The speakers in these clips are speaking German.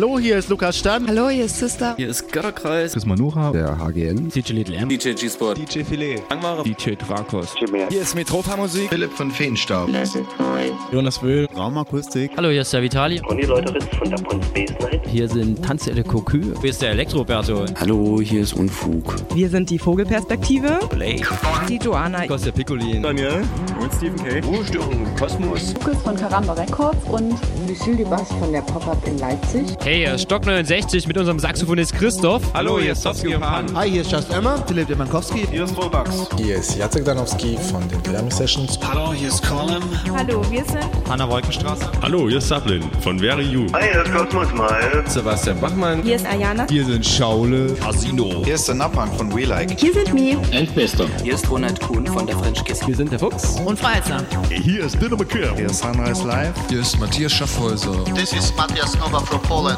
Hallo, hier ist Lukas Stan. Hallo, hier ist Sister. Hier ist Götterkreis. Chris Manuha. Der HGN. DJ Little M. DJ G-Sport. DJ Filet. Angmare. DJ Drakos. Hier ist Metropa Musik. Philipp von Feenstaub. Jonas Wöhl. Raumakustik. Hallo, hier ist der Vitali. Und die Leute Ritz von der Space Night. Hier sind Tanzelle Cocu. Hier ist der Elektroberto. Hallo, hier ist Unfug. Wir sind die Vogelperspektive. Blake. Die Joanna. Kostja Piccolin. Daniel. Und Stephen K. Ruhestörung Kosmos. Lukas von Karamba Records und Lucille Dubas von der Pop-Up in Leipzig. Hey, hier ist Stock 69 mit unserem Saxophonist Christoph. Hallo, hier ist Sofsky und Pan. Hi, hier ist Just Emma. Philipp Demankowski. Hier ist Robax. Hier ist Jacek Danowski von den Grammy Sessions. Hallo, hier ist Colin. Hallo, wir sind Hanna Wolkenstraße. Hallo, hier ist Sablin von Very You. Hi, hier ist Cosmos Mal. Sebastian Bachmann. Hier ist Ayana. Hier sind Schaule. Casino. Hier ist der Napang von We Like. Hier sind Mi. Elfbester. Hier ist Ronald Kuhn von der French Kiss. Wir sind der Fuchs. Und Freizer. Hier ist Dinner McKim. Hier ist Sunrise Live. Hier ist Matthias Schaffhäuser. This is Matthias Nova from Poland.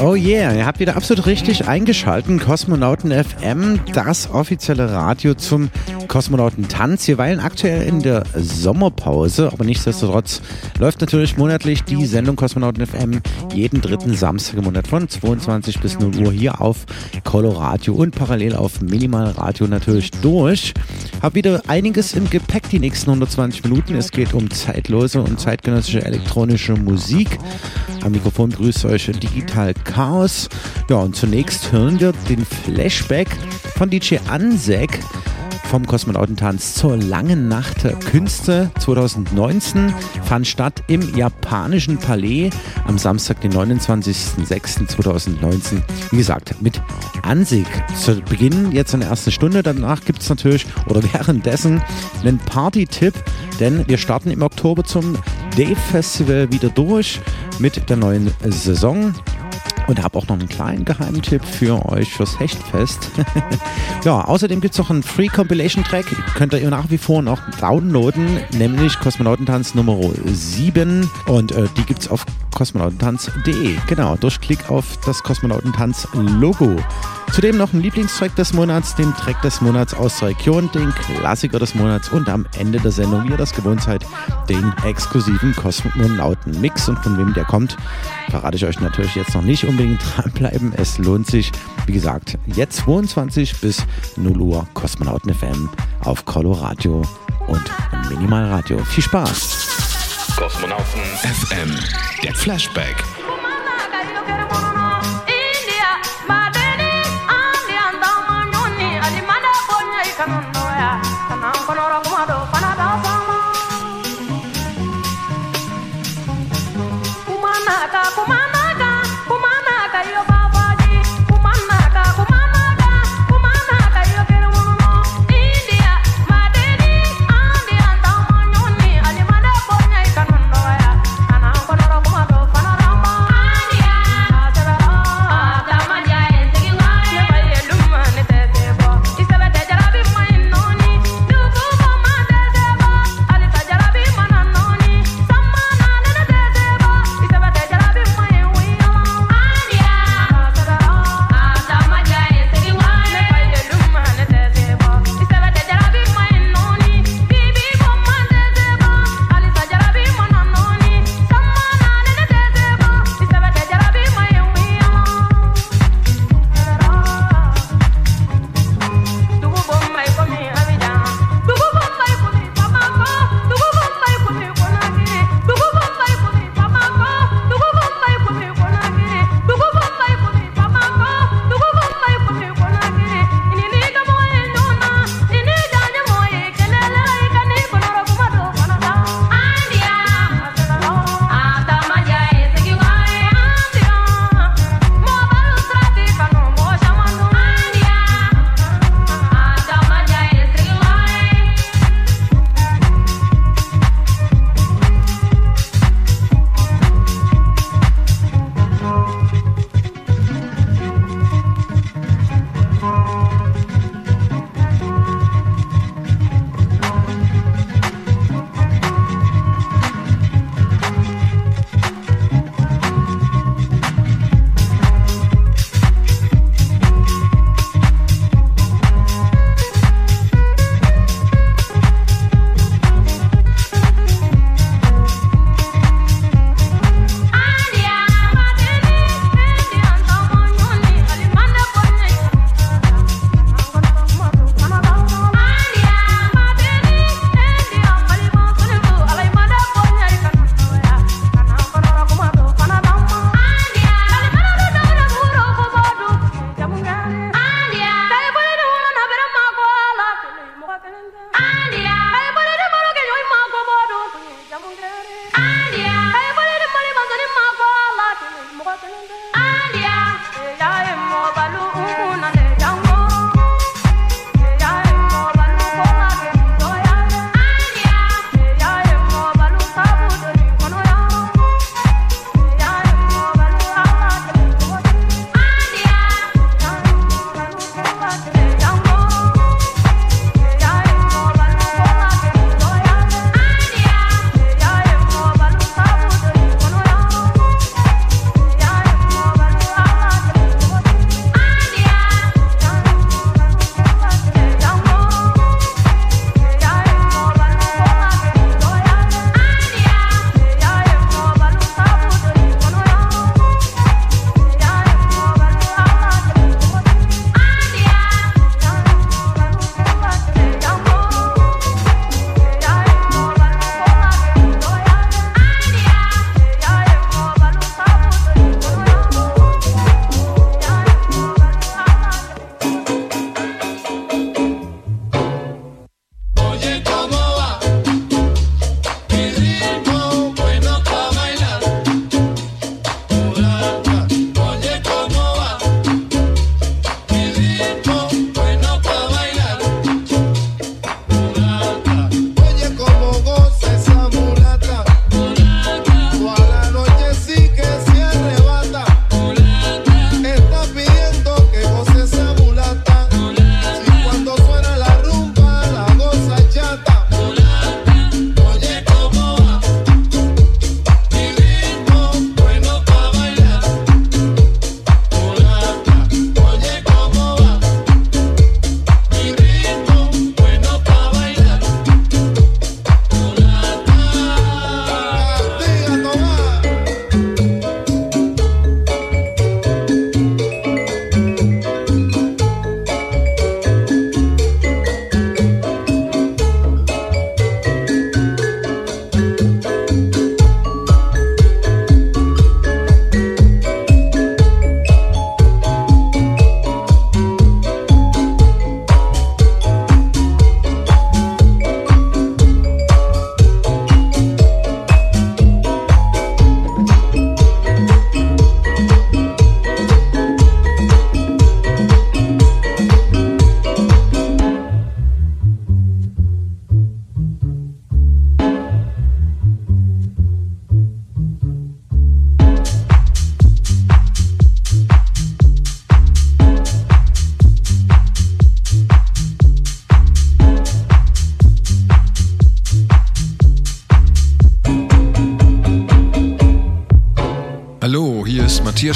Oh yeah, ihr habt wieder absolut richtig eingeschalten. Kosmonauten FM, das offizielle Radio zum Kosmonautentanz. Wir weilen aktuell in der Sommerpause, aber nichtsdestotrotz läuft natürlich monatlich die Sendung Kosmonauten FM jeden dritten Samstag im Monat von 22 bis 0 Uhr hier auf Coloradio und parallel auf Minimal Radio natürlich durch. Hab wieder einiges im Gepäck die nächsten 120 Minuten. Es geht um zeitlose und zeitgenössische elektronische Musik. Am Mikrofon grüßt euch Digital Chaos. Ja, und zunächst hören wir den Flashback von DJ Ansek vom Kosmonautentanz zur langen Nacht der Künste 2019 fand statt im japanischen Palais am Samstag, den 29.06.2019. Wie gesagt, mit Ansik zu Beginn jetzt in der ersten Stunde. Danach gibt es natürlich oder währenddessen einen Party-Tipp, denn wir starten im Oktober zum Day Festival wieder durch mit der neuen Saison. Und habe auch noch einen kleinen Geheimtipp für euch fürs Hechtfest. ja, außerdem gibt es noch einen Free Compilation Track. Könnt ihr nach wie vor noch downloaden, nämlich Kosmonautentanz Nummer 7. Und äh, die gibt es auf kosmonautentanz.de. Genau, durch Klick auf das Kosmonautentanz-Logo. Zudem noch ein Lieblingstrack des Monats, den Track des Monats aus der Region, den Klassiker des Monats und am Ende der Sendung, wie ihr das gewohnt seid, den exklusiven Kosmonauten-Mix. Und von wem der kommt, verrate ich euch natürlich jetzt noch nicht. Unbedingt dranbleiben, es lohnt sich. Wie gesagt, jetzt 22 bis 0 Uhr Kosmonauten FM auf Coloradio und Minimalradio. Viel Spaß! Kosmonauten FM, der Flashback. Naga Kumar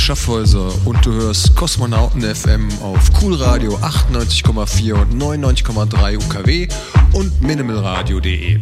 Schaffhäuser und du hörst Kosmonauten FM auf Cool Radio 98,4 und 99,3 UKW und minimalradio.de.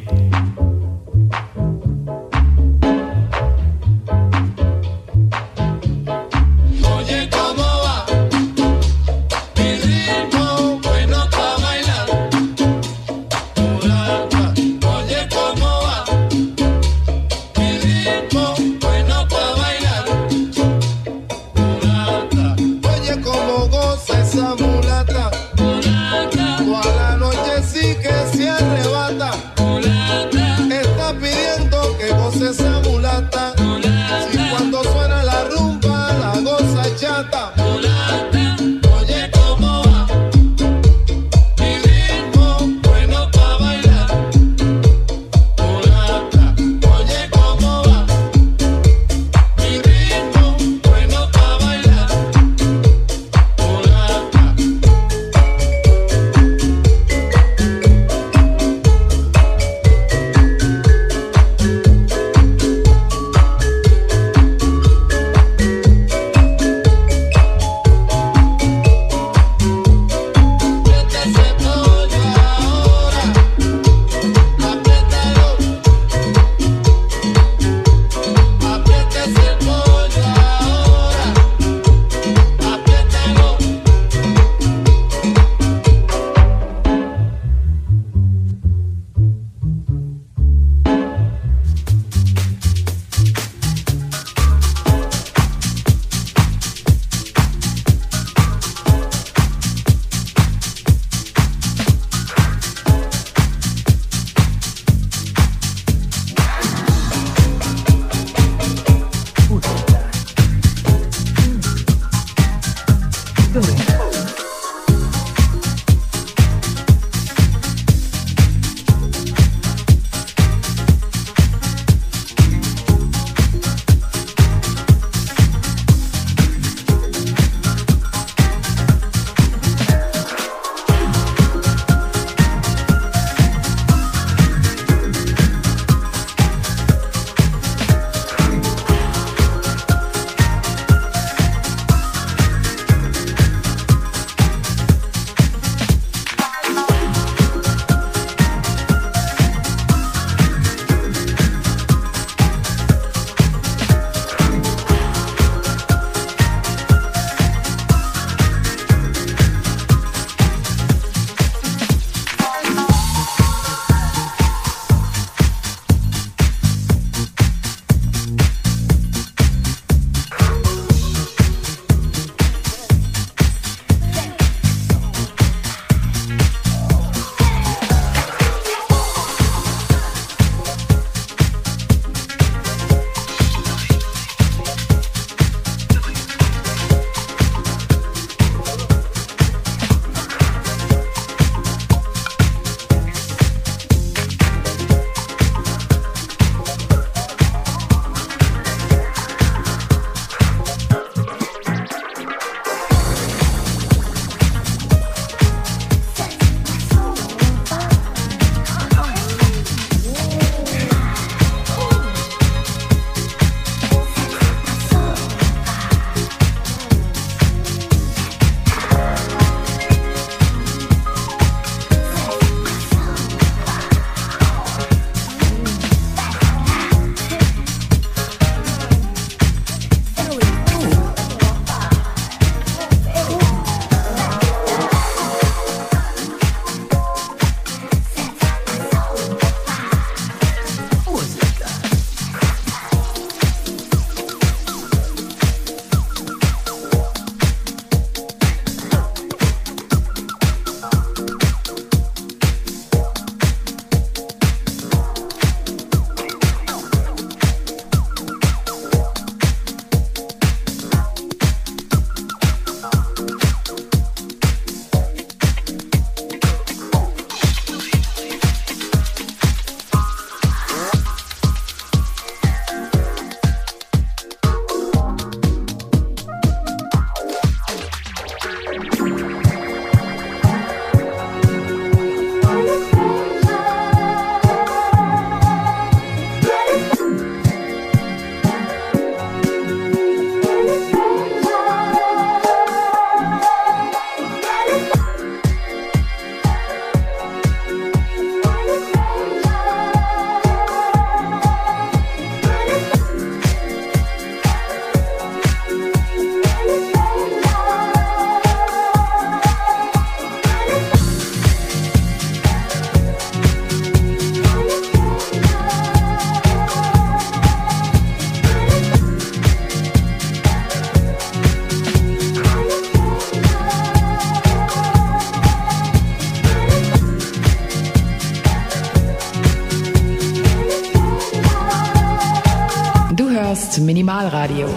do hörst Minimalradio.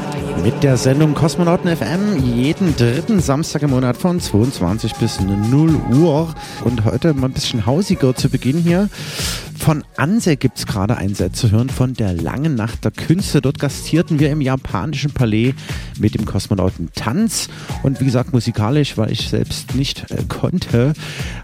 Mit der Sendung Kosmonauten FM jeden dritten Samstag im Monat von 22 bis 0 Uhr. Und heute mal ein bisschen hausiger zu Beginn hier. Von Anse gibt es gerade ein Set zu hören von der langen Nacht der Künste. Dort gastierten wir im japanischen Palais mit dem Kosmonauten Tanz. Und wie gesagt, musikalisch, weil ich selbst nicht äh, konnte,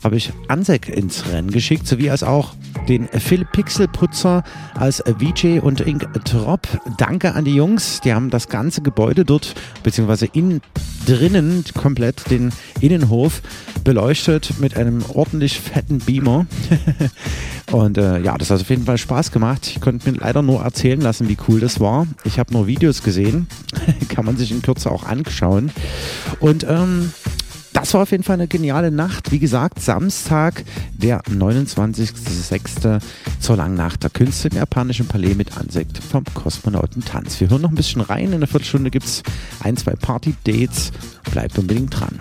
habe ich Ansek ins Rennen geschickt, sowie als auch den Phil Pixelputzer als VJ und Ink Trop. Danke an die Jungs, die haben das ganze Gebäude dort, beziehungsweise innen drinnen komplett den Innenhof beleuchtet mit einem ordentlich fetten Beamer. und äh, ja, das hat auf jeden Fall Spaß gemacht. Ich konnte mir leider nur erzählen lassen, wie cool das war. Ich habe nur Videos gesehen, kann man sich in Kürze auch anschauen. Und ähm, das war auf jeden Fall eine geniale Nacht. Wie gesagt, Samstag, der 29.06. zur langen Nacht der Künste im japanischen Palais mit Ansekt vom Kosmonautentanz. Wir hören noch ein bisschen rein. In einer Viertelstunde gibt es ein, zwei Party-Dates. Bleibt unbedingt dran.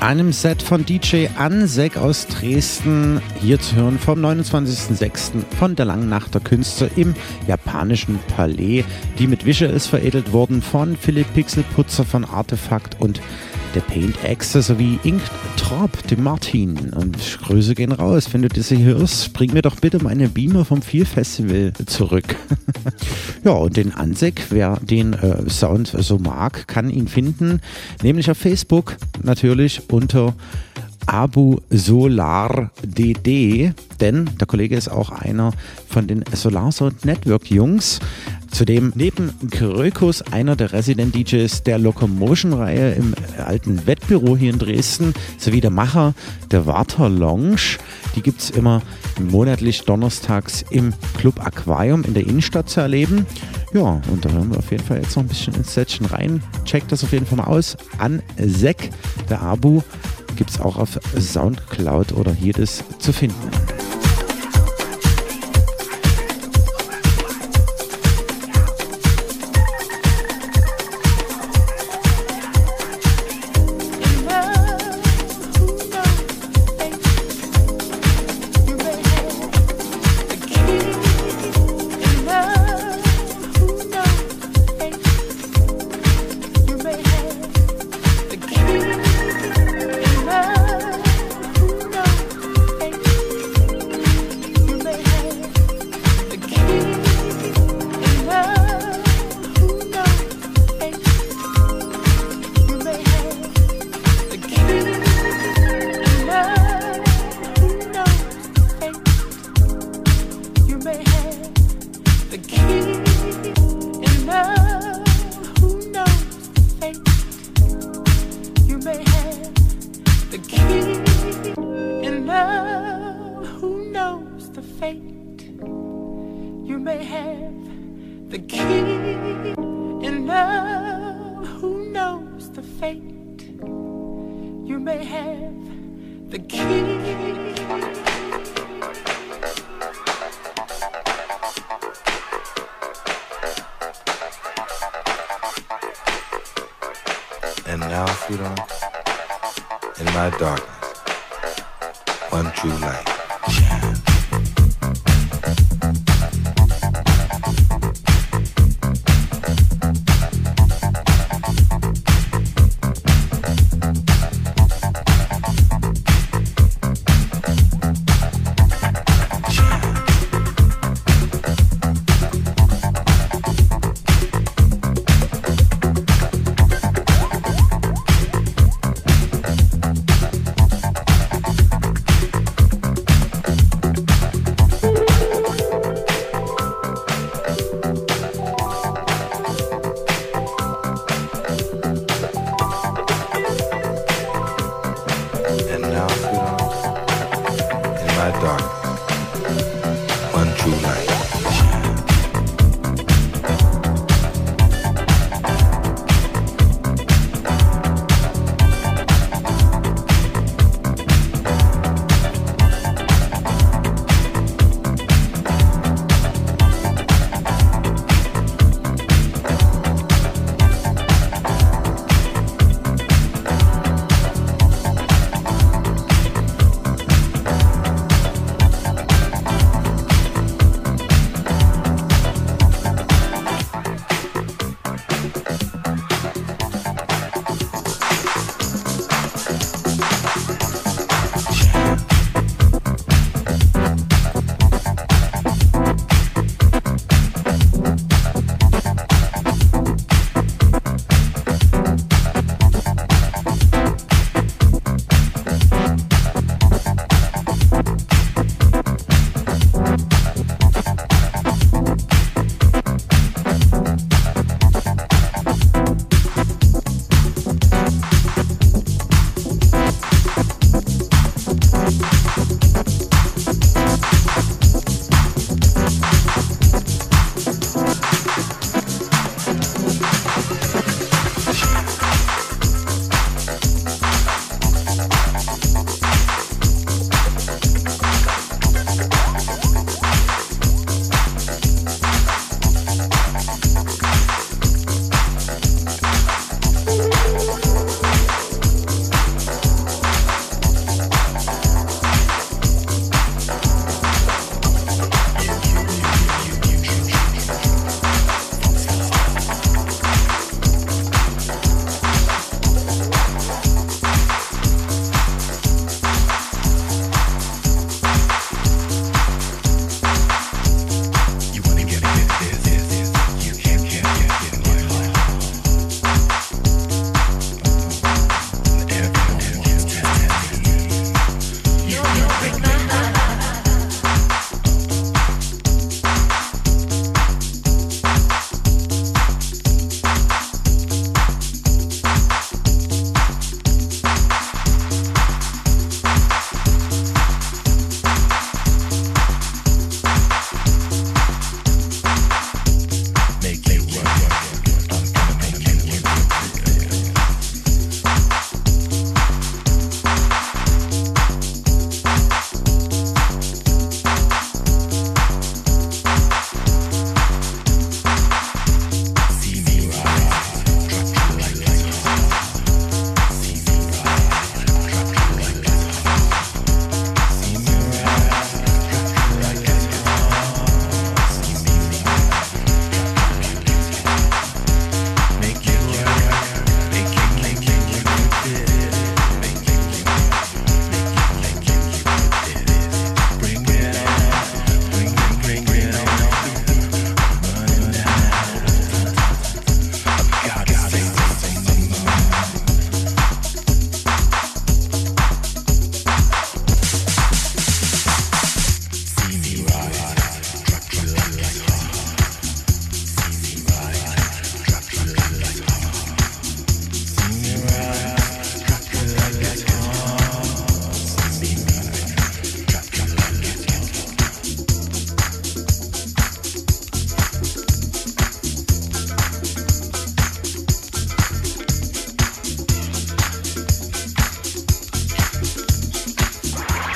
Einem Set von DJ Ansek aus Dresden, hier zu hören vom 29.06. von der Langen Nacht der Künste im japanischen Palais, die mit Visuals veredelt wurden von Philipp Pixelputzer von Artefakt und der Paint Axe sowie Ink Trop, dem Martin. Und Grüße gehen raus. Wenn du das hier hörst, bring mir doch bitte meine Beamer vom Feel Festival zurück. ja, und den Ansek, wer den äh, Sound so mag, kann ihn finden. Nämlich auf Facebook natürlich unter Abu Solar DD, denn der Kollege ist auch einer von den Solar Sound Network Jungs. Zudem neben Krökus einer der Resident DJs der Locomotion-Reihe im alten Wettbüro hier in Dresden, sowie der Macher der Warter Lounge. Die gibt es immer monatlich donnerstags im Club Aquarium in der Innenstadt zu erleben. Ja, und da hören wir auf jeden Fall jetzt noch ein bisschen ins Setchen rein. Checkt das auf jeden Fall mal aus. An Sek, der Abu, gibt es auch auf Soundcloud oder jedes zu finden.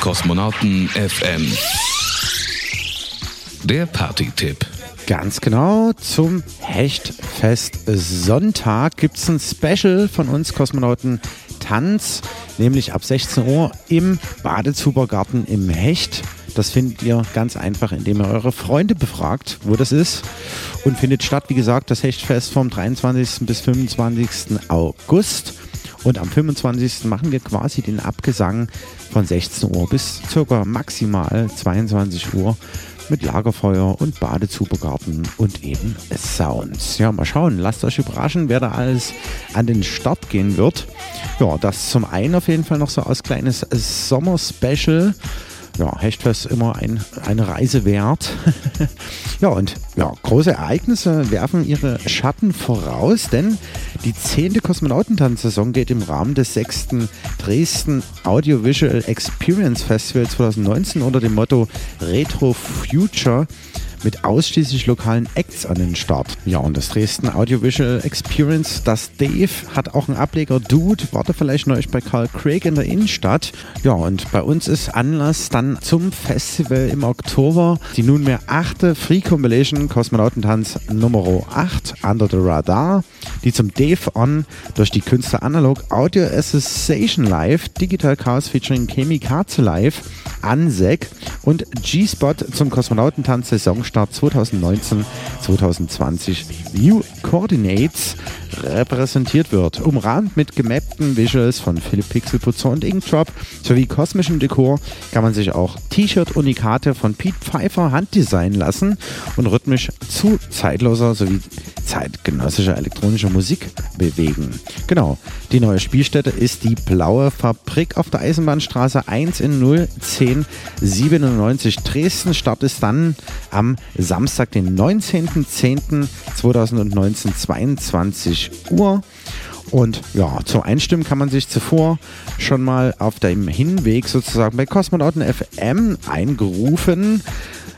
Kosmonauten FM. Der Party-Tipp. Ganz genau, zum Hechtfest Sonntag gibt es ein Special von uns Kosmonauten Tanz, nämlich ab 16 Uhr im Badezubergarten im Hecht. Das findet ihr ganz einfach, indem ihr eure Freunde befragt, wo das ist. Und findet statt, wie gesagt, das Hechtfest vom 23. bis 25. August. Und am 25. machen wir quasi den Abgesang von 16 Uhr bis circa maximal 22 Uhr mit Lagerfeuer und Badezubergarten und eben Sounds. Ja, mal schauen, lasst euch überraschen, wer da alles an den Start gehen wird. Ja, das zum einen auf jeden Fall noch so als kleines Sommer-Special ja, Hechtfest immer ein, eine Reise wert. ja, und ja, große Ereignisse werfen ihre Schatten voraus, denn die zehnte Kosmonautentanzsaison geht im Rahmen des sechsten Dresden Audiovisual Experience Festival 2019 unter dem Motto Retro Future mit ausschließlich lokalen Acts an den Start. Ja, und das Dresden Audiovisual Experience, das Dave, hat auch einen Ableger Dude, warte vielleicht neulich bei Carl Craig in der Innenstadt. Ja, und bei uns ist Anlass dann zum Festival im Oktober die nunmehr achte Free Compilation Kosmonautentanz Nummer 8 Under the Radar, die zum Dave On durch die Künstler Analog Audio Association Live, Digital Chaos featuring Chemi Katze Live, ANSEC und G-Spot zum Kosmonautentanz Saisonstart 2019-2020 New Coordinates repräsentiert wird. Umrahmt mit gemappten Visuals von Philipp Pixelputzer und Inkdrop sowie kosmischem Dekor kann man sich auch T-Shirt-Unikate von Pete Pfeiffer handdesignen lassen und rhythmisch zu zeitloser sowie zeitgenössischer elektronischer Musik bewegen. Genau, die neue Spielstätte ist die Blaue Fabrik auf der Eisenbahnstraße 1 in 01097 Dresden. Start ist dann am Samstag, den 19.10.2019, 22 Uhr. Und ja, zum Einstimmen kann man sich zuvor schon mal auf dem Hinweg sozusagen bei Kosmonauten FM eingerufen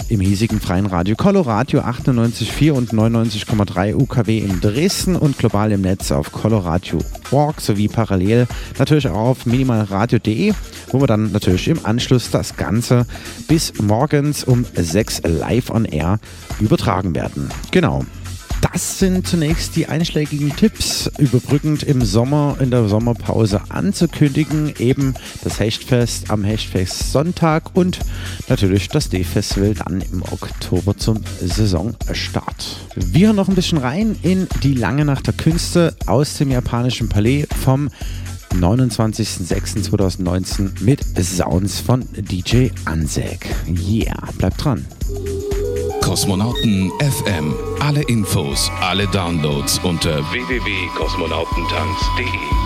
im hiesigen freien Radio Coloradio 98,4 und 99,3 UKW in Dresden und global im Netz auf coloradio.org sowie parallel natürlich auch auf minimalradio.de, wo wir dann natürlich im Anschluss das Ganze bis morgens um 6 live on air übertragen werden. Genau. Das sind zunächst die einschlägigen Tipps, überbrückend im Sommer, in der Sommerpause anzukündigen. Eben das Hechtfest am Hechtfest Sonntag und natürlich das D-Festival dann im Oktober zum Saisonstart. Wir noch ein bisschen rein in die lange Nacht der Künste aus dem japanischen Palais vom 29.06.2019 mit Sounds von DJ Ansek. Yeah, bleibt dran. Kosmonauten FM. Alle Infos, alle Downloads unter www.kosmonautentanz.de.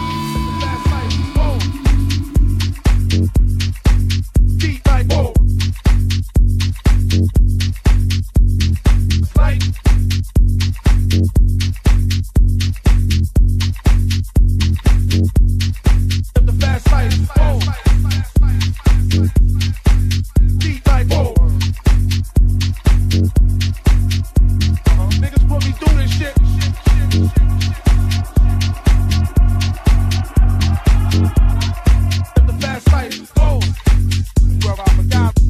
brother. I forgot.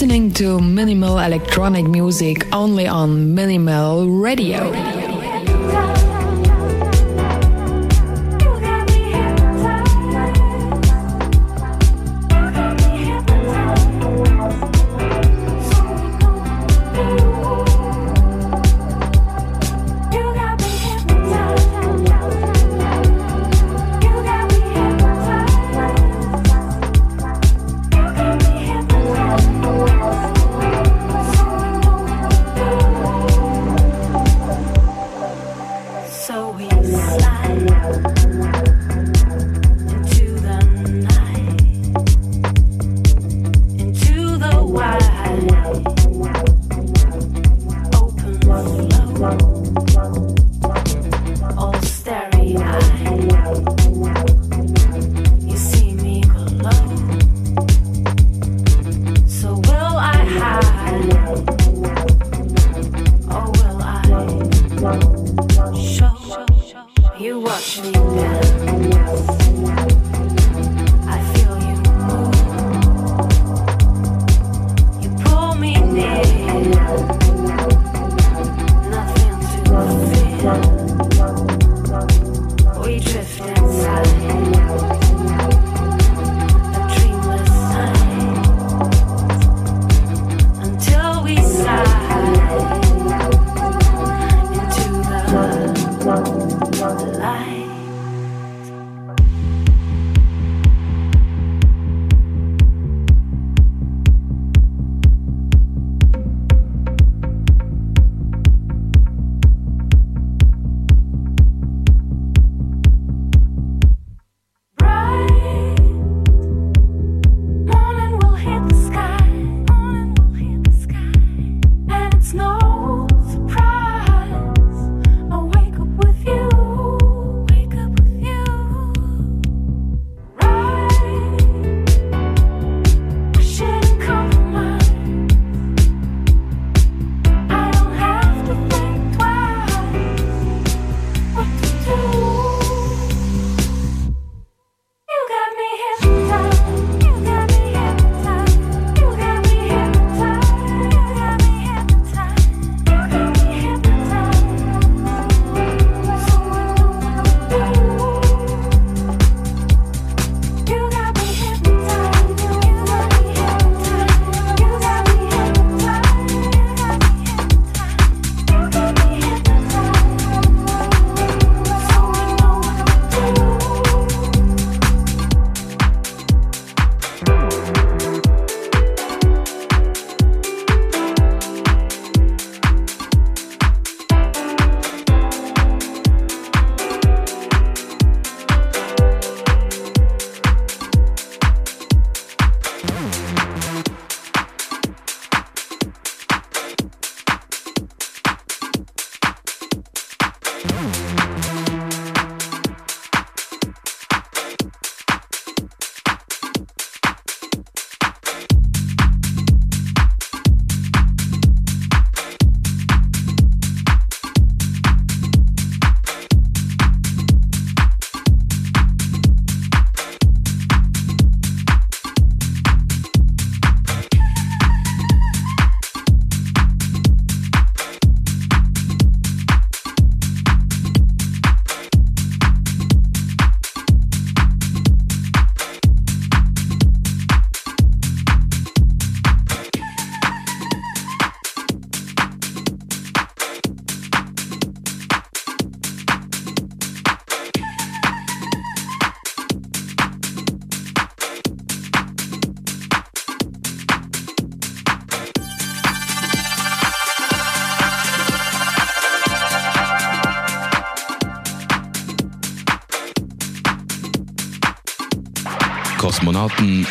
listening to minimal electronic music only on Minimal Radio.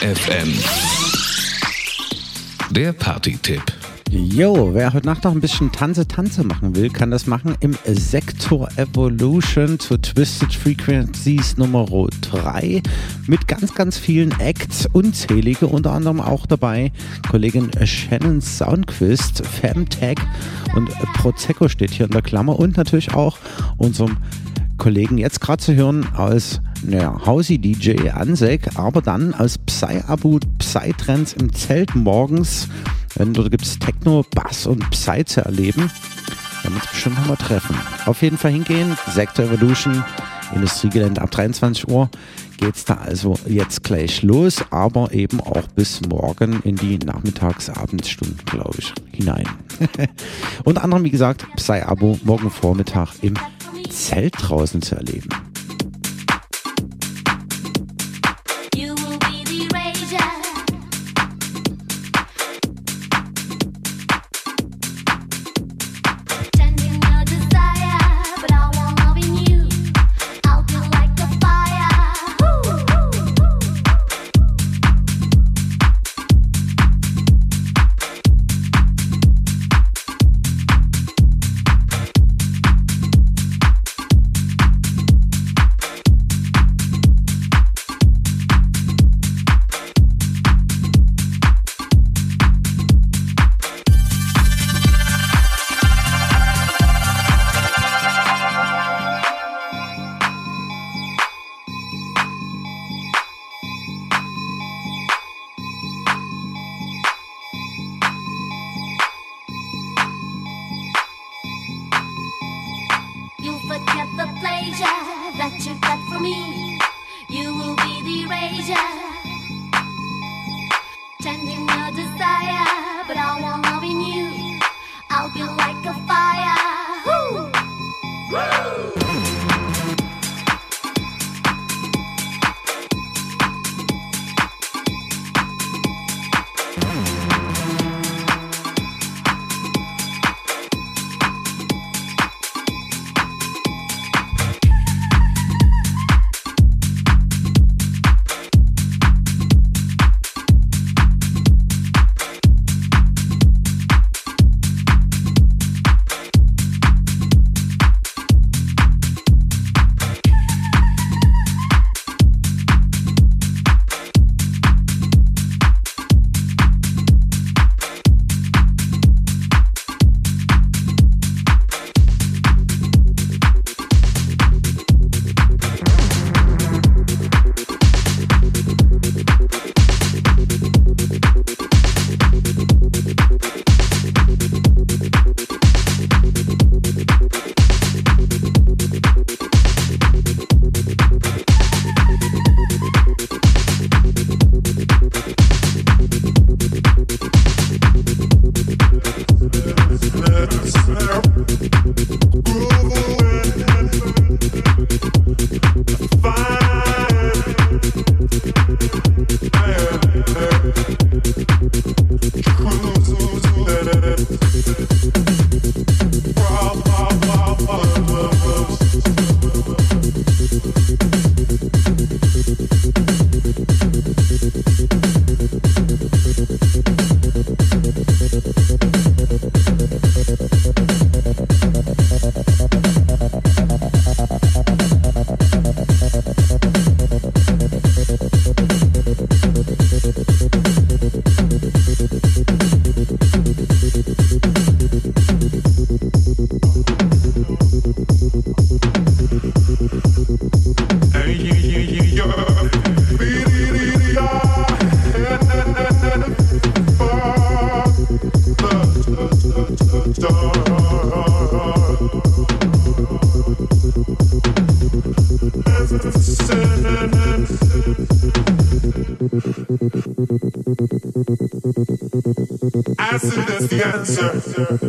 FM. Der Party-Tipp. Jo, wer heute Nacht noch ein bisschen Tanze, Tanze machen will, kann das machen im Sektor Evolution zu Twisted Frequencies Nummer 3 mit ganz, ganz vielen Acts, unzählige, unter anderem auch dabei Kollegin Shannon Soundquist, Femtech und Prozeco steht hier in der Klammer und natürlich auch unserem Kollegen jetzt gerade zu hören aus naja, Hausi-DJ Ansek, aber dann als Psy-Abu Psy-Trends im Zelt morgens, wenn dort gibt es Techno, Bass und Psy zu erleben. Werden wir uns bestimmt nochmal treffen. Auf jeden Fall hingehen, Sector Evolution, Industriegelände ab 23 Uhr geht's da also jetzt gleich los, aber eben auch bis morgen in die Nachmittags-Abendstunden, glaube ich, hinein. Unter anderem, wie gesagt, Psy-Abo morgen Vormittag im Zelt draußen zu erleben. Is the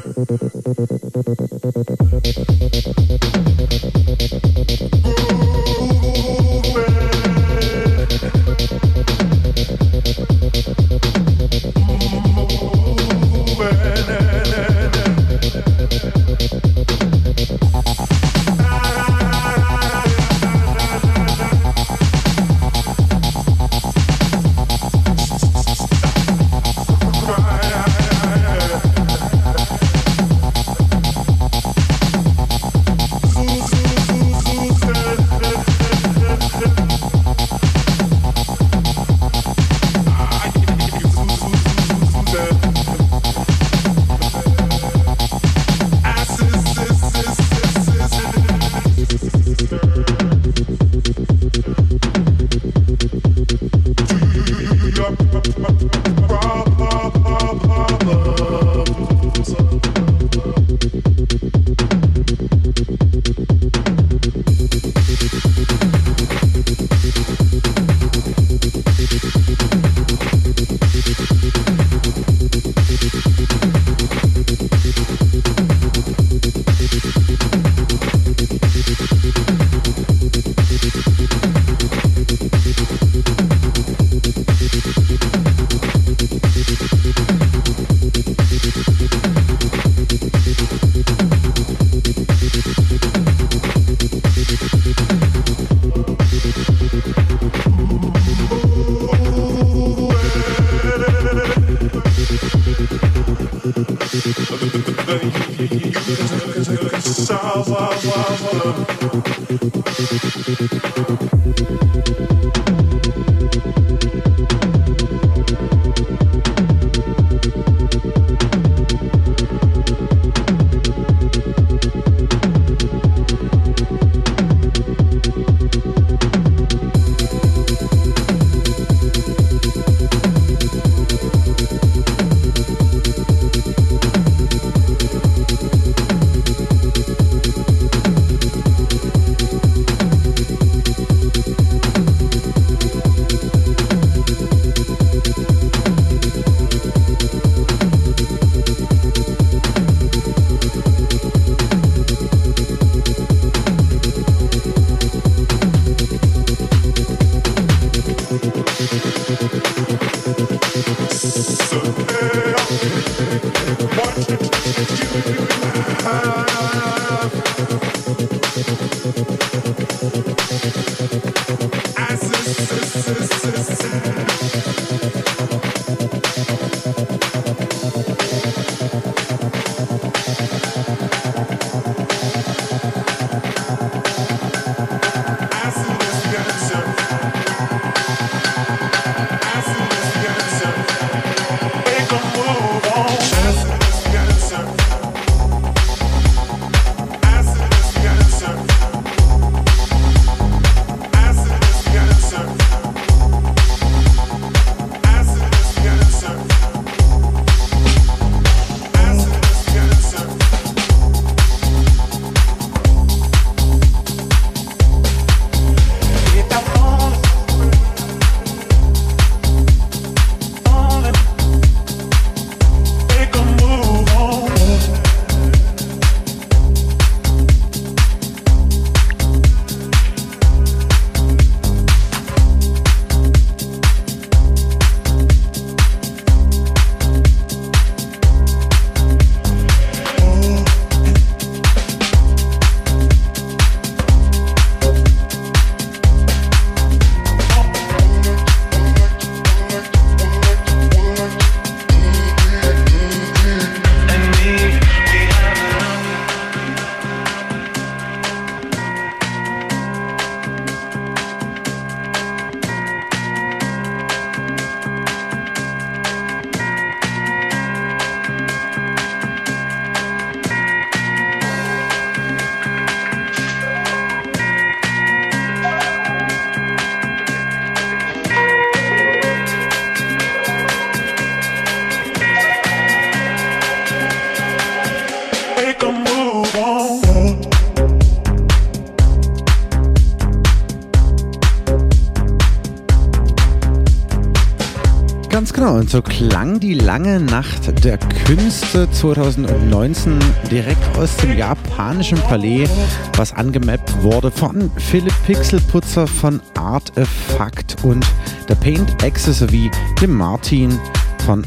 und so klang die lange Nacht der Künste 2019 direkt aus dem japanischen Palais, was angemappt wurde von Philipp Pixelputzer von Artefact und der Paint Access sowie dem Martin von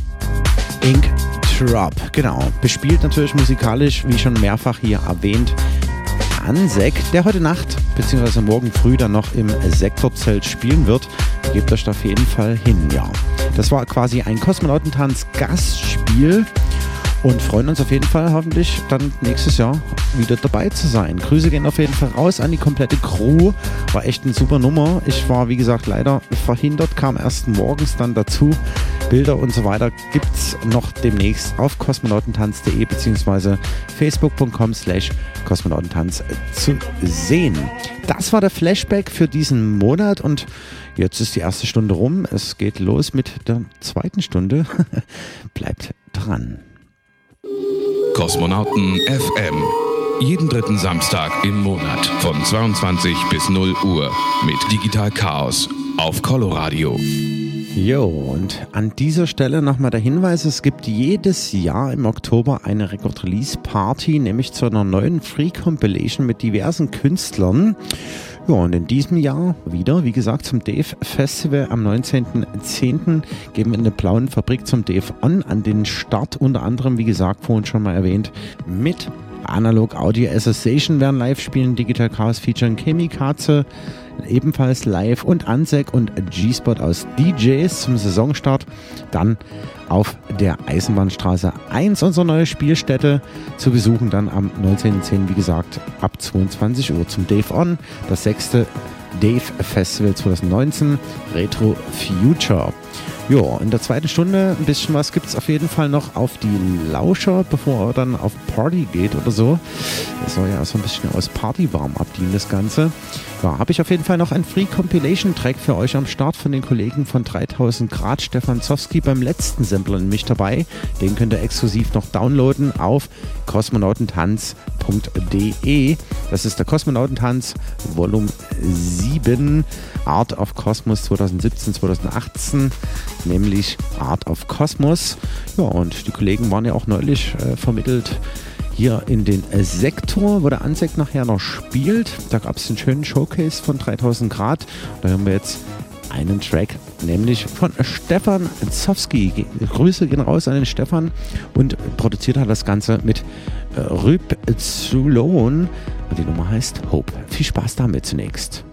Ink Drop. Genau, bespielt natürlich musikalisch, wie schon mehrfach hier erwähnt, Ansek, der heute Nacht bzw. morgen früh dann noch im Sektorzelt spielen wird. Gebt euch da auf jeden Fall hin, ja. Das war quasi ein Kosmonautentanz-Gastspiel und freuen uns auf jeden Fall hoffentlich dann nächstes Jahr wieder dabei zu sein. Grüße gehen auf jeden Fall raus an die komplette Crew. War echt eine super Nummer. Ich war, wie gesagt, leider verhindert, kam erst morgens dann dazu. Bilder und so weiter gibt es noch demnächst auf kosmonautentanz.de bzw. facebook.com slash kosmonautentanz zu sehen. Das war der Flashback für diesen Monat und jetzt ist die erste Stunde rum. Es geht los mit der zweiten Stunde. Bleibt dran. Kosmonauten FM. Jeden dritten Samstag im Monat von 22 bis 0 Uhr mit Digital Chaos auf Coloradio. Jo, und an dieser Stelle nochmal der Hinweis, es gibt jedes Jahr im Oktober eine Record Release Party, nämlich zu einer neuen Free Compilation mit diversen Künstlern. Ja, und in diesem Jahr wieder, wie gesagt, zum Dave Festival am 19.10. geben wir in der blauen Fabrik zum Dave On an den Start, unter anderem, wie gesagt, vorhin schon mal erwähnt, mit Analog Audio Association werden live spielen, Digital Chaos featuring Chemikatze, ebenfalls live und Ansek und G-Spot aus DJs zum Saisonstart. Dann auf der Eisenbahnstraße 1 unsere neue Spielstätte zu besuchen. Dann am 19.10. wie gesagt ab 22 Uhr zum Dave On, das sechste Dave Festival 2019 Retro Future. Ja, in der zweiten Stunde ein bisschen was gibt es auf jeden Fall noch auf die Lauscher, bevor er dann auf Party geht oder so. Das soll ja so ein bisschen aus Party warm abdienen, das Ganze. Ja, habe ich auf jeden Fall noch einen Free Compilation Track für euch am Start von den Kollegen von 3000 Grad. Stefan Zowski beim letzten Sampler nämlich dabei. Den könnt ihr exklusiv noch downloaden auf kosmonautentanz.de. Das ist der Kosmonautentanz Volume 7 Art of Cosmos 2017-2018, nämlich Art of Cosmos. Ja, und die Kollegen waren ja auch neulich äh, vermittelt hier in den Sektor, wo der Ansek nachher noch spielt. Da gab es einen schönen Showcase von 3000 Grad. Da hören wir jetzt einen Track, nämlich von Stefan Zowski. Grüße gehen raus an den Stefan und produziert hat das Ganze mit äh, Rüb Zulon. Und die Nummer heißt Hope. Viel Spaß damit zunächst.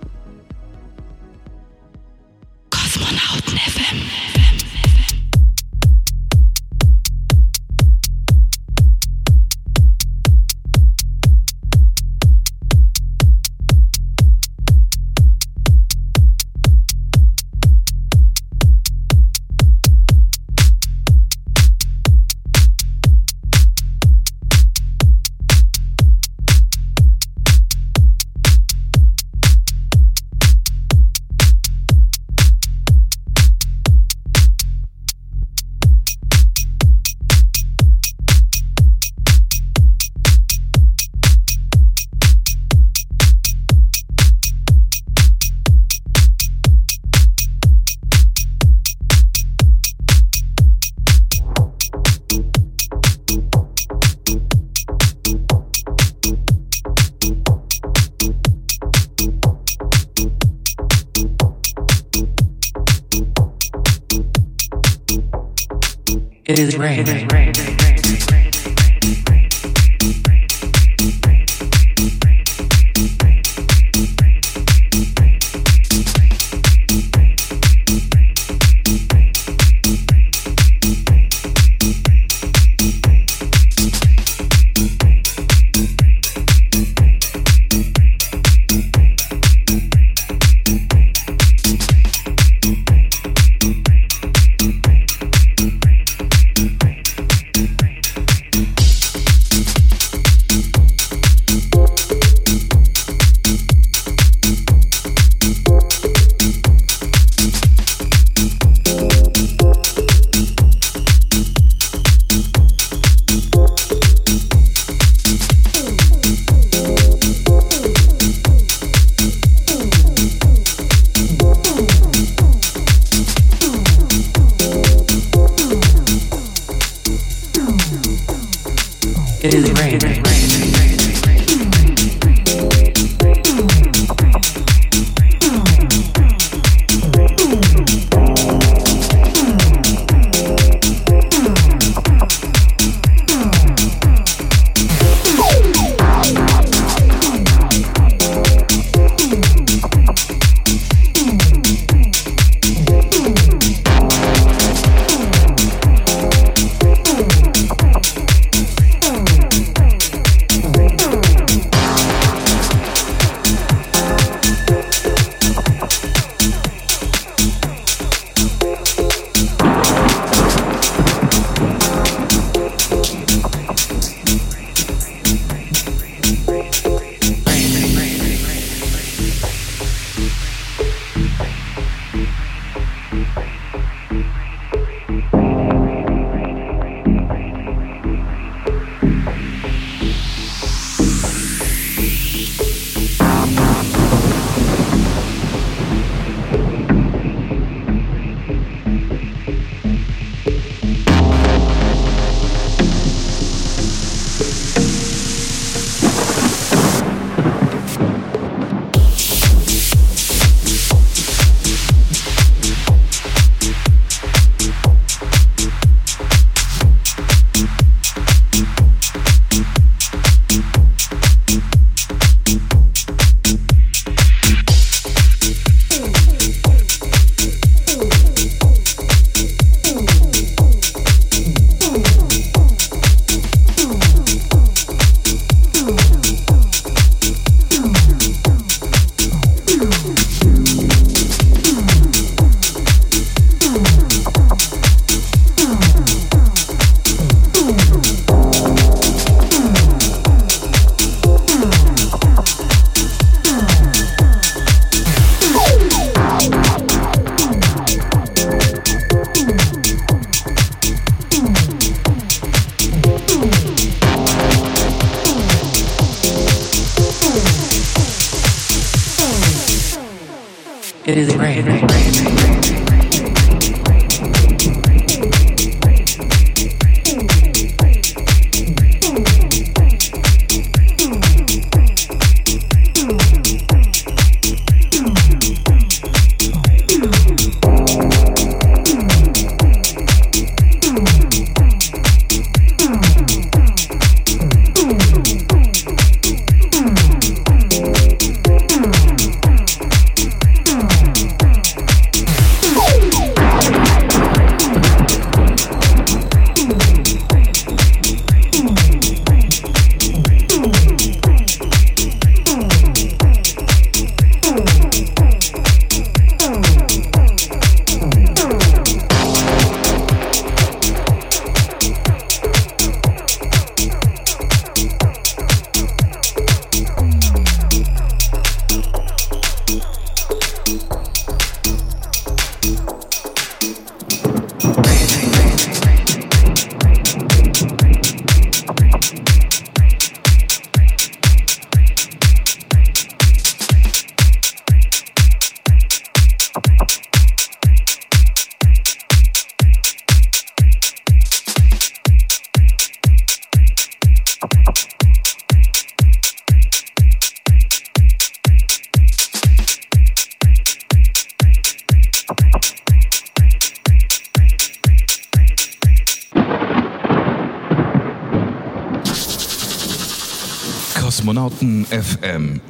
Kosmonauten FM.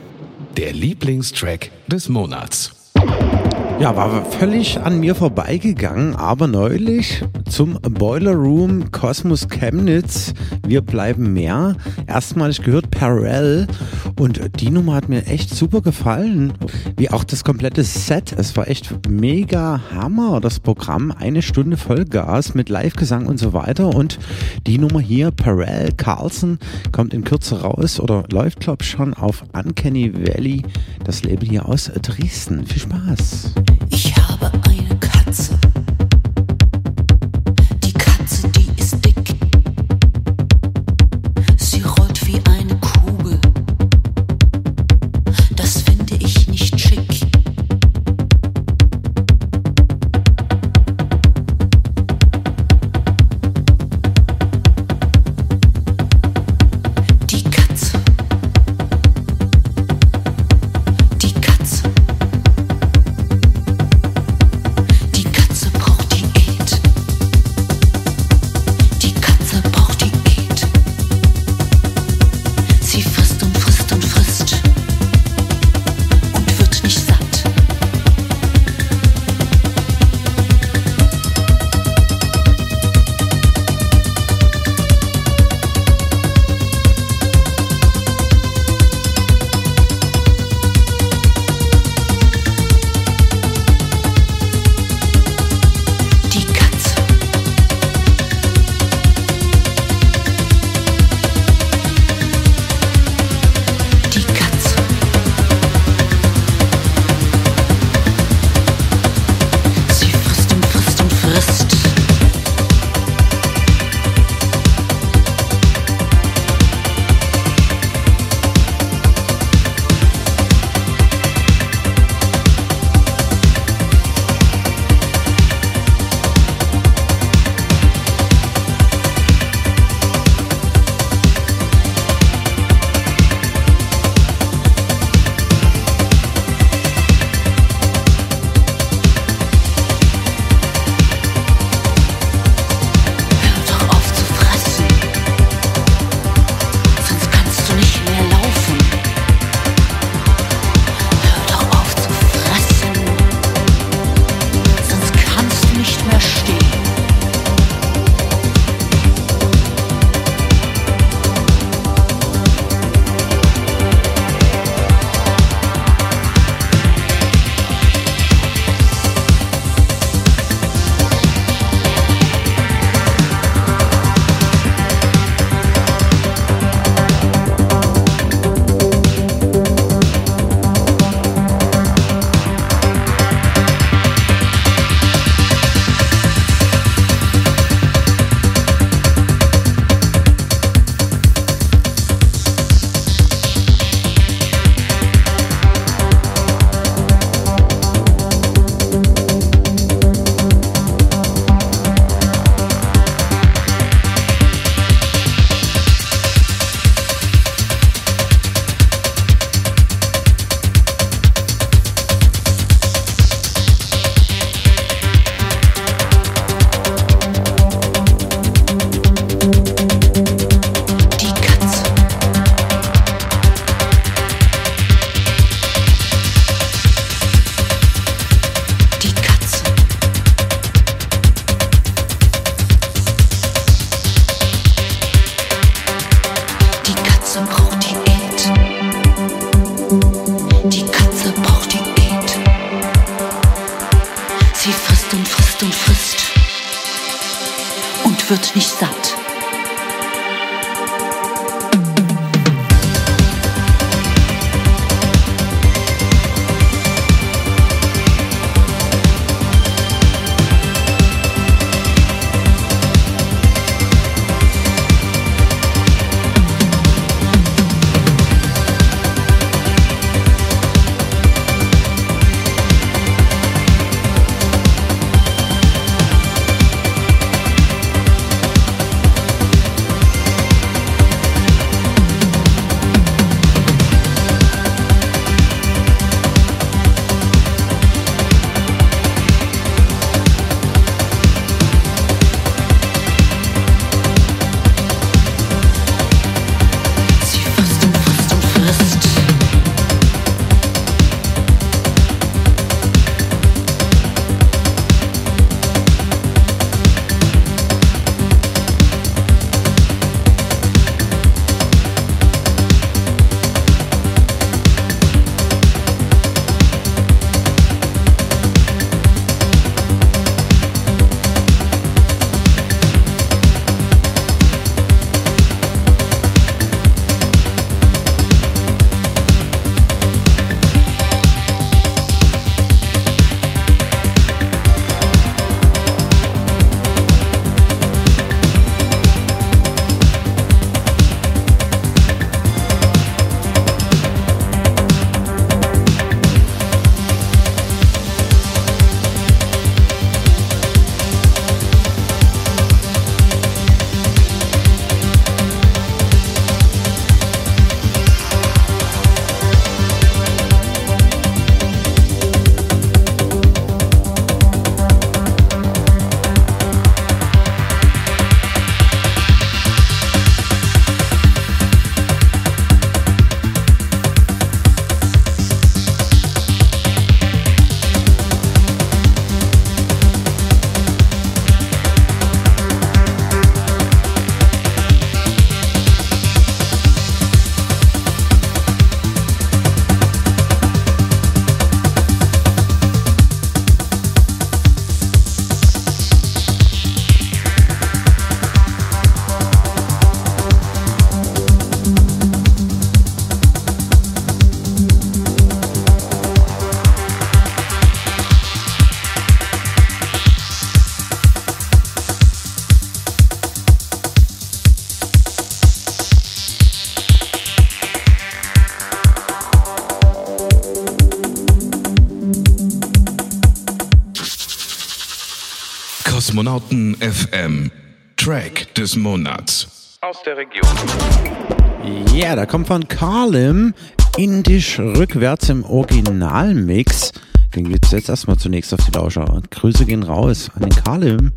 Der Lieblingstrack des Monats. Ja, war völlig an mir vorbeigegangen, aber neulich zum Boiler Room Cosmos Chemnitz. Wir bleiben mehr. Erstmalig gehört Parallel und die Nummer hat mir echt super gefallen. Wie auch das komplette Set. Es war echt mega Hammer, das Programm. Eine Stunde Vollgas mit Live-Gesang und so weiter. Und die Nummer hier, Parallel Carlson, kommt in Kürze raus oder läuft, glaube ich, schon auf Uncanny Valley, das Label hier aus Dresden. Viel Spaß. Ich habe eine Kosmonauten FM. Track des Monats. Aus der Region. Ja, da kommt von Carlim indisch rückwärts im Originalmix. Den gibt's jetzt erstmal zunächst auf die Lauscher. Und Grüße gehen raus an den Carlim.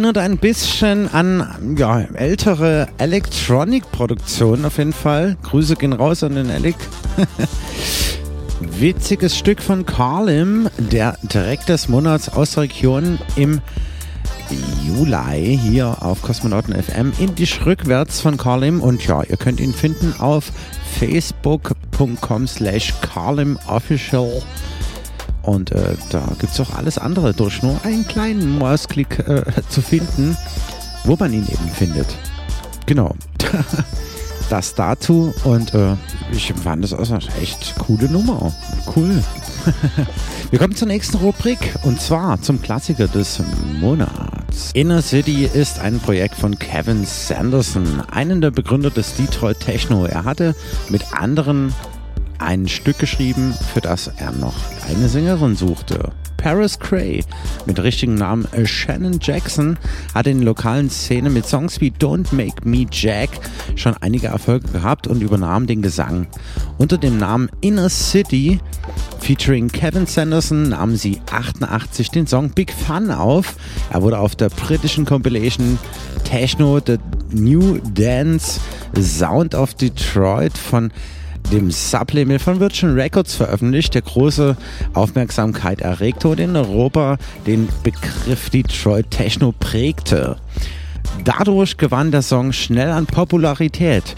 Erinnert ein bisschen an ja, ältere Electronic-Produktionen auf jeden Fall. Grüße gehen raus an den Alec. Witziges Stück von Carlim, der direkt des Monats aus der Region im Juli hier auf Kosmonauten FM indisch rückwärts von Carlim und ja, ihr könnt ihn finden auf facebook.com slash Carlim Official und äh, da gibt es auch alles andere durch nur einen kleinen Mausklick äh, zu finden, wo man ihn eben findet. Genau. das dazu und äh, ich fand das also echt coole Nummer. Cool. Wir kommen zur nächsten Rubrik und zwar zum Klassiker des Monats. Inner City ist ein Projekt von Kevin Sanderson, einen der Begründer des Detroit Techno. Er hatte mit anderen ein Stück geschrieben, für das er noch eine Sängerin suchte. Paris Cray mit richtigen Namen Shannon Jackson hat in der lokalen Szene mit Songs wie Don't Make Me Jack schon einige Erfolge gehabt und übernahm den Gesang. Unter dem Namen Inner City featuring Kevin Sanderson nahm sie 88 den Song Big Fun auf. Er wurde auf der britischen Compilation Techno The New Dance Sound of Detroit von dem Sublabel von Virgin Records veröffentlicht, der große Aufmerksamkeit erregte und in Europa den Begriff Detroit Techno prägte. Dadurch gewann der Song schnell an Popularität.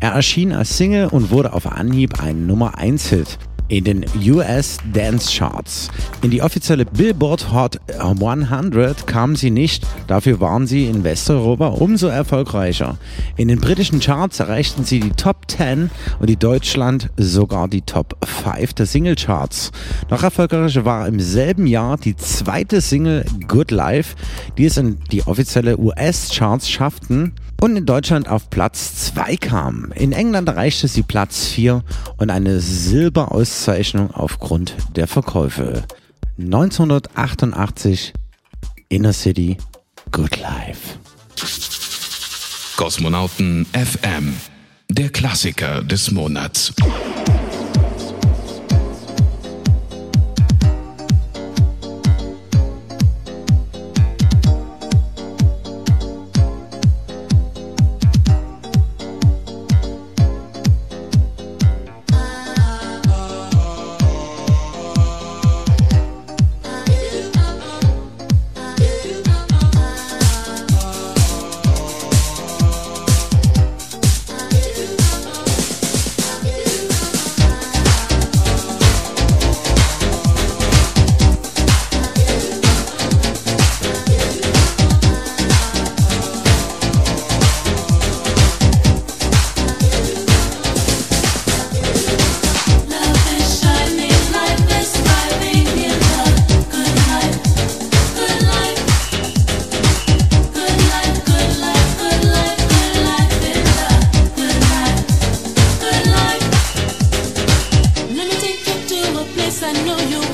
Er erschien als Single und wurde auf Anhieb ein Nummer 1 Hit in den US Dance Charts. In die offizielle Billboard Hot 100 kamen sie nicht, dafür waren sie in Westeuropa umso erfolgreicher. In den britischen Charts erreichten sie die Top 10 und in Deutschland sogar die Top 5 der Singlecharts. Noch erfolgreicher war im selben Jahr die zweite Single Good Life, die es in die offizielle US-Charts schafften und in Deutschland auf Platz 2 kam. In England erreichte sie Platz 4 und eine Silberauszeichnung aufgrund der Verkäufe. 1988 Inner City Good Life. Kosmonauten FM, der Klassiker des Monats. I know you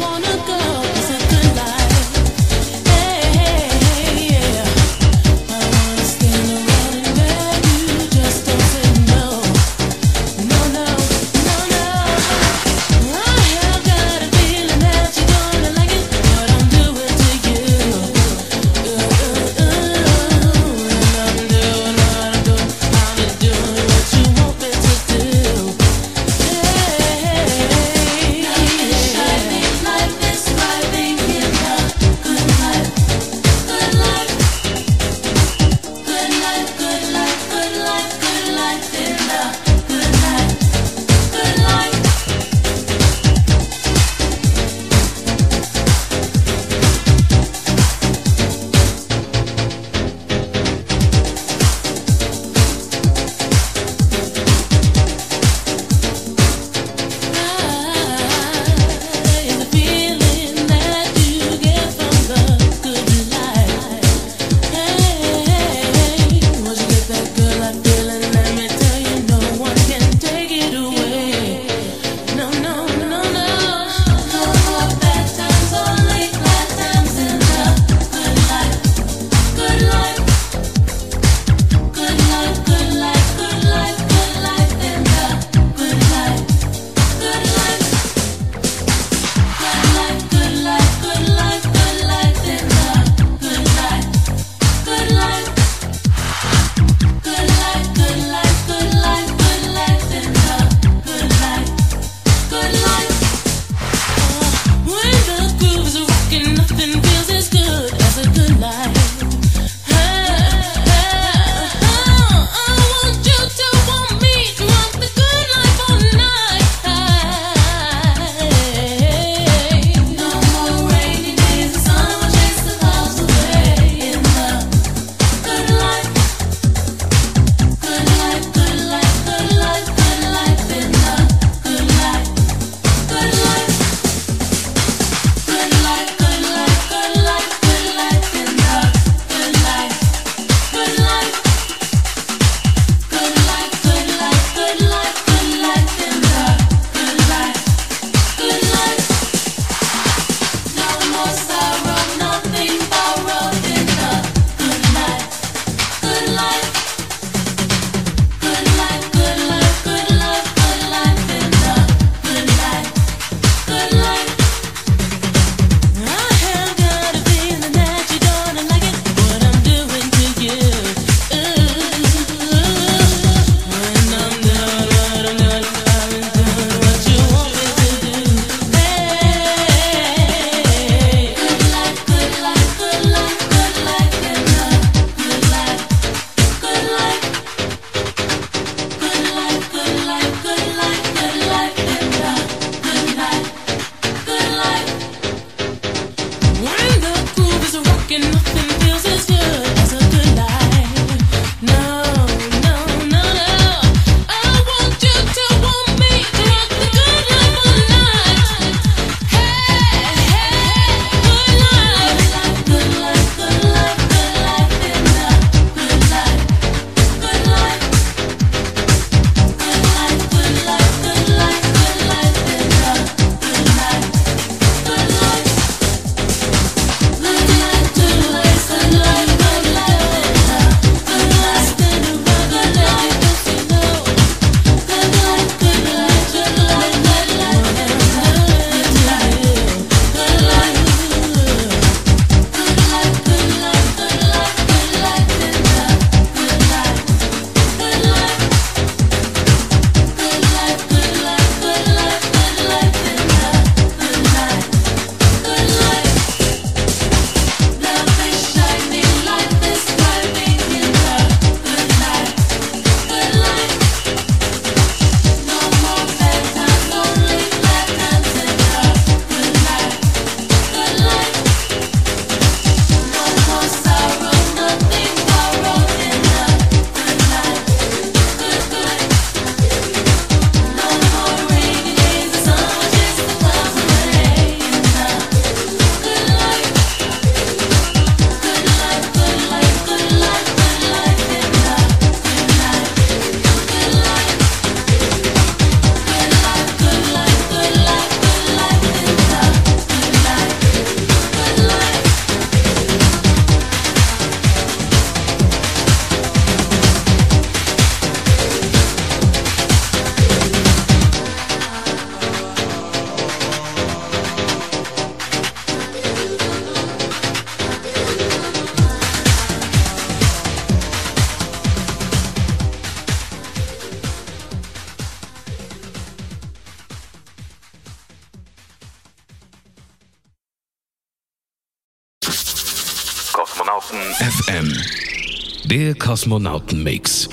Kosmonauten-Mix.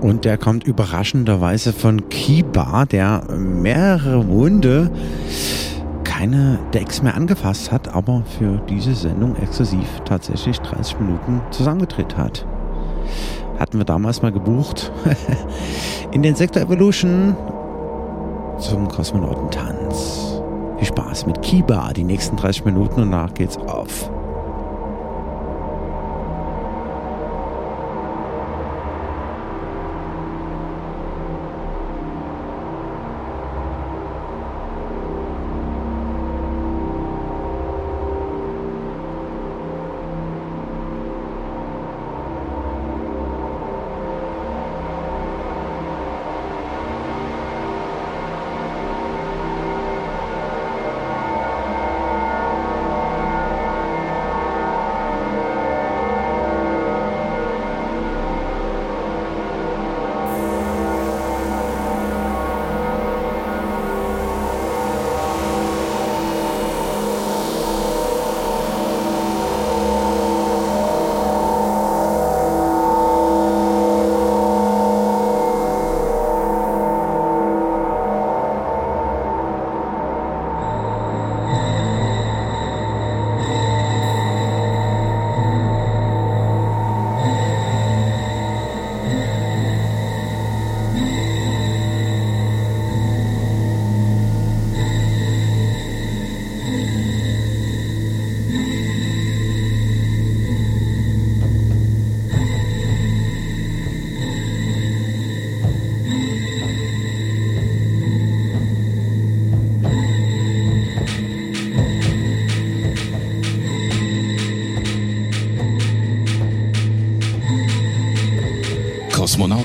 Und der kommt überraschenderweise von Kiba, der mehrere Monde keine Decks mehr angefasst hat, aber für diese Sendung exklusiv tatsächlich 30 Minuten zusammengedreht hat. Hatten wir damals mal gebucht. In den Sektor Evolution zum Kosmonautentanz. Viel Spaß mit Kiba, die nächsten 30 Minuten und danach geht's auf.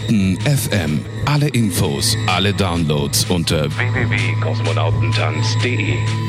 Kosmonauten FM. Alle Infos, alle Downloads unter www.kosmonautentanz.de.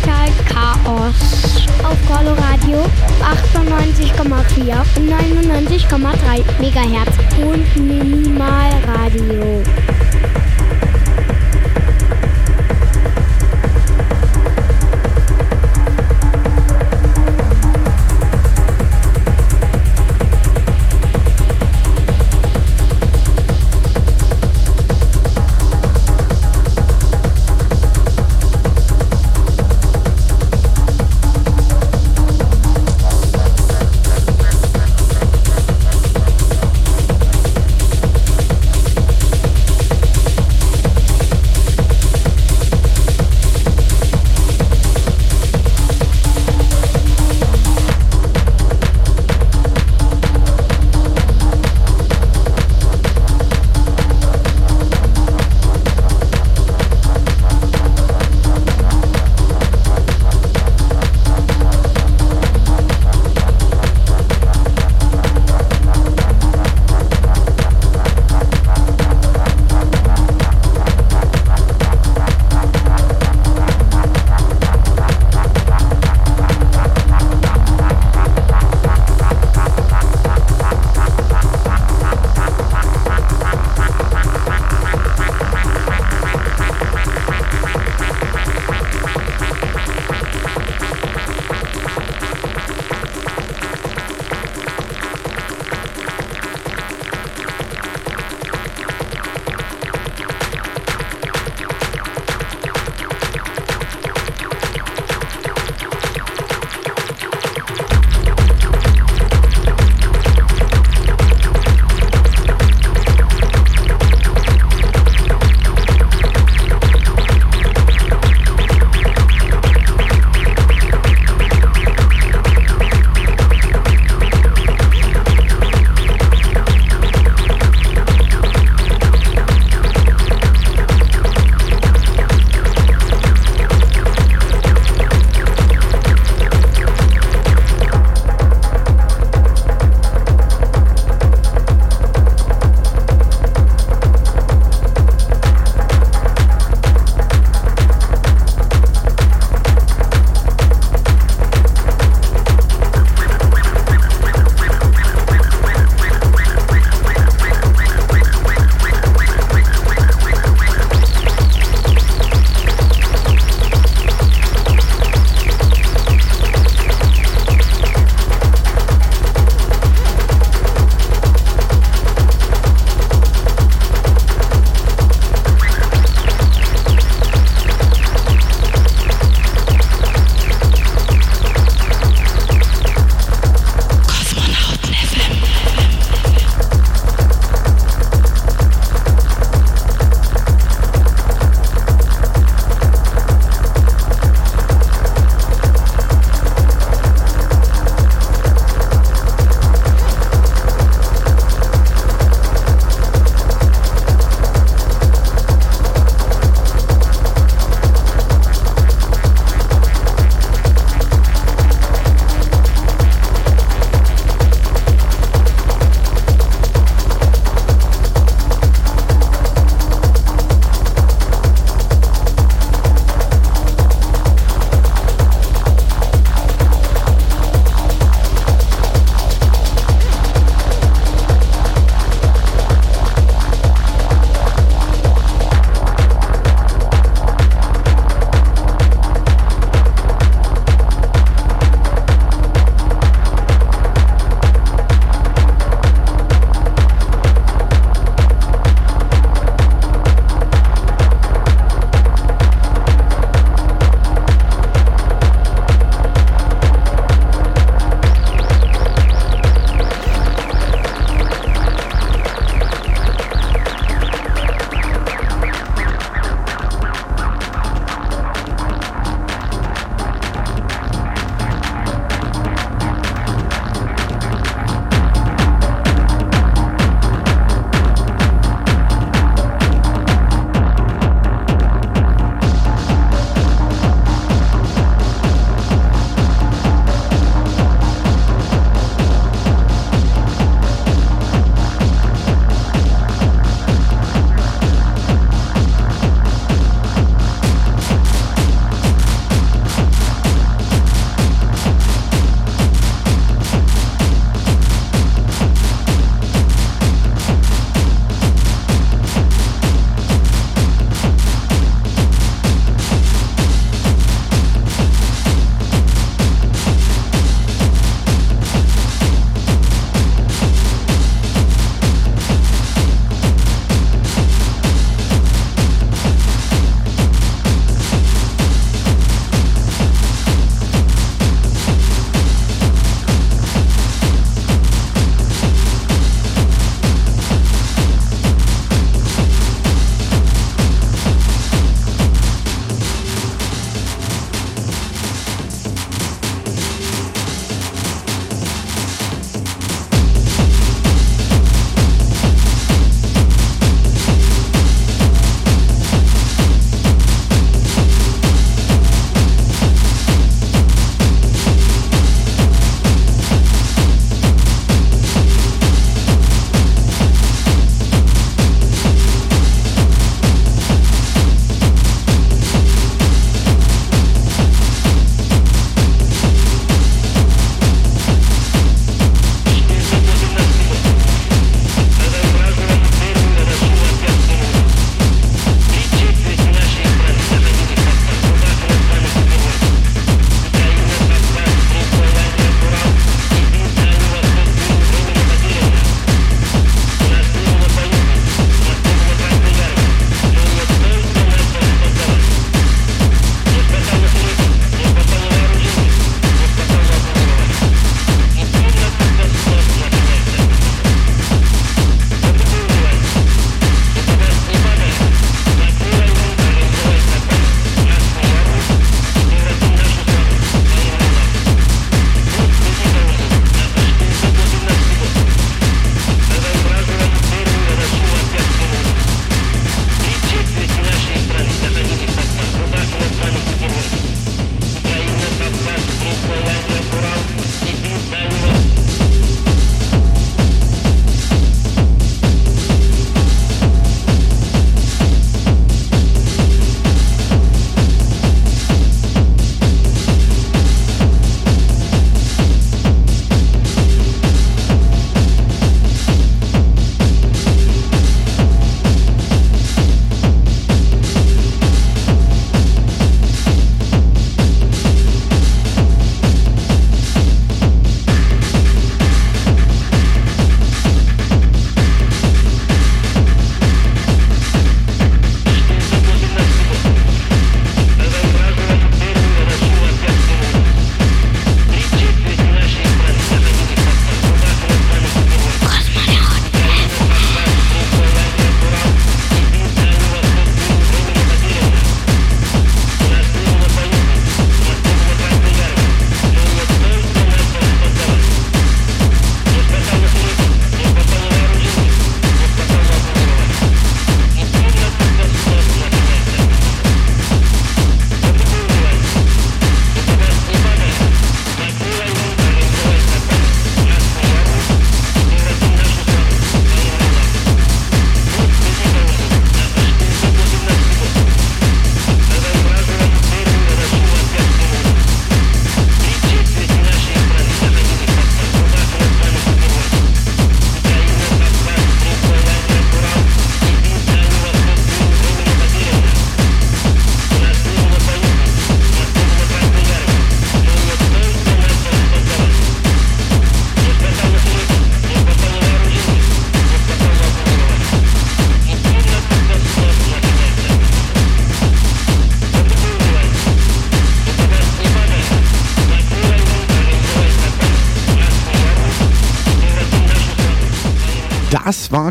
Digital Chaos auf Coloradio 98,4 und 99,3 Megahertz und Minimalradio.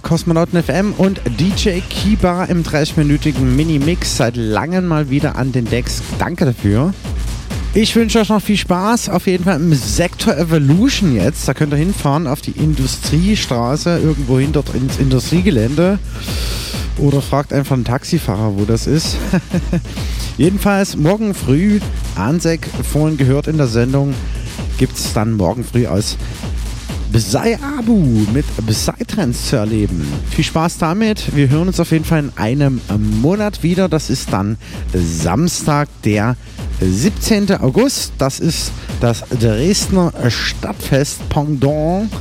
Kosmonauten FM und DJ Kiba im 30-minütigen Mini-Mix. Seit langem mal wieder an den Decks. Danke dafür. Ich wünsche euch noch viel Spaß. Auf jeden Fall im Sektor Evolution jetzt. Da könnt ihr hinfahren auf die Industriestraße, irgendwo hin dort ins Industriegelände. Oder fragt einfach einen Taxifahrer, wo das ist. Jedenfalls morgen früh, Ansek vorhin gehört in der Sendung, gibt es dann morgen früh aus Besai Abu mit Trends zu erleben. Viel Spaß damit. Wir hören uns auf jeden Fall in einem Monat wieder. Das ist dann Samstag, der 17. August. Das ist das Dresdner Stadtfest Pendant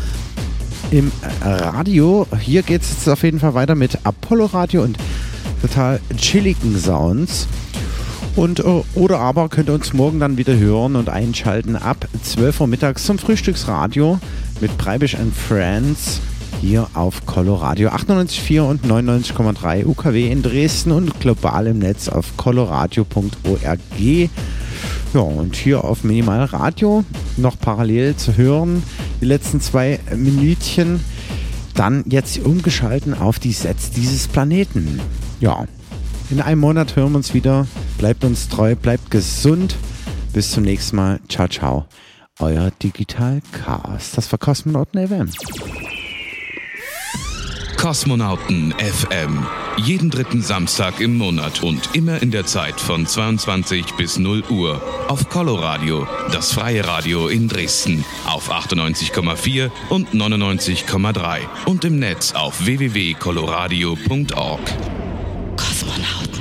im Radio. Hier geht es jetzt auf jeden Fall weiter mit Apollo Radio und total chilligen Sounds. Und, äh, oder aber könnt ihr uns morgen dann wieder hören und einschalten ab 12 Uhr mittags zum Frühstücksradio mit Breibisch and Friends hier auf Coloradio 98,4 und 99,3 UKW in Dresden und global im Netz auf coloradio.org. Ja, und hier auf Minimal Radio noch parallel zu hören, die letzten zwei Minütchen. Dann jetzt umgeschalten auf die Sets dieses Planeten. Ja, in einem Monat hören wir uns wieder. Bleibt uns treu, bleibt gesund. Bis zum nächsten Mal. Ciao, ciao. Euer Digital Chaos. Das war Kosmonauten FM. Kosmonauten FM. Jeden dritten Samstag im Monat und immer in der Zeit von 22 bis 0 Uhr auf Coloradio, das freie Radio in Dresden auf 98,4 und 99,3 und im Netz auf www.coloradio.org. one out.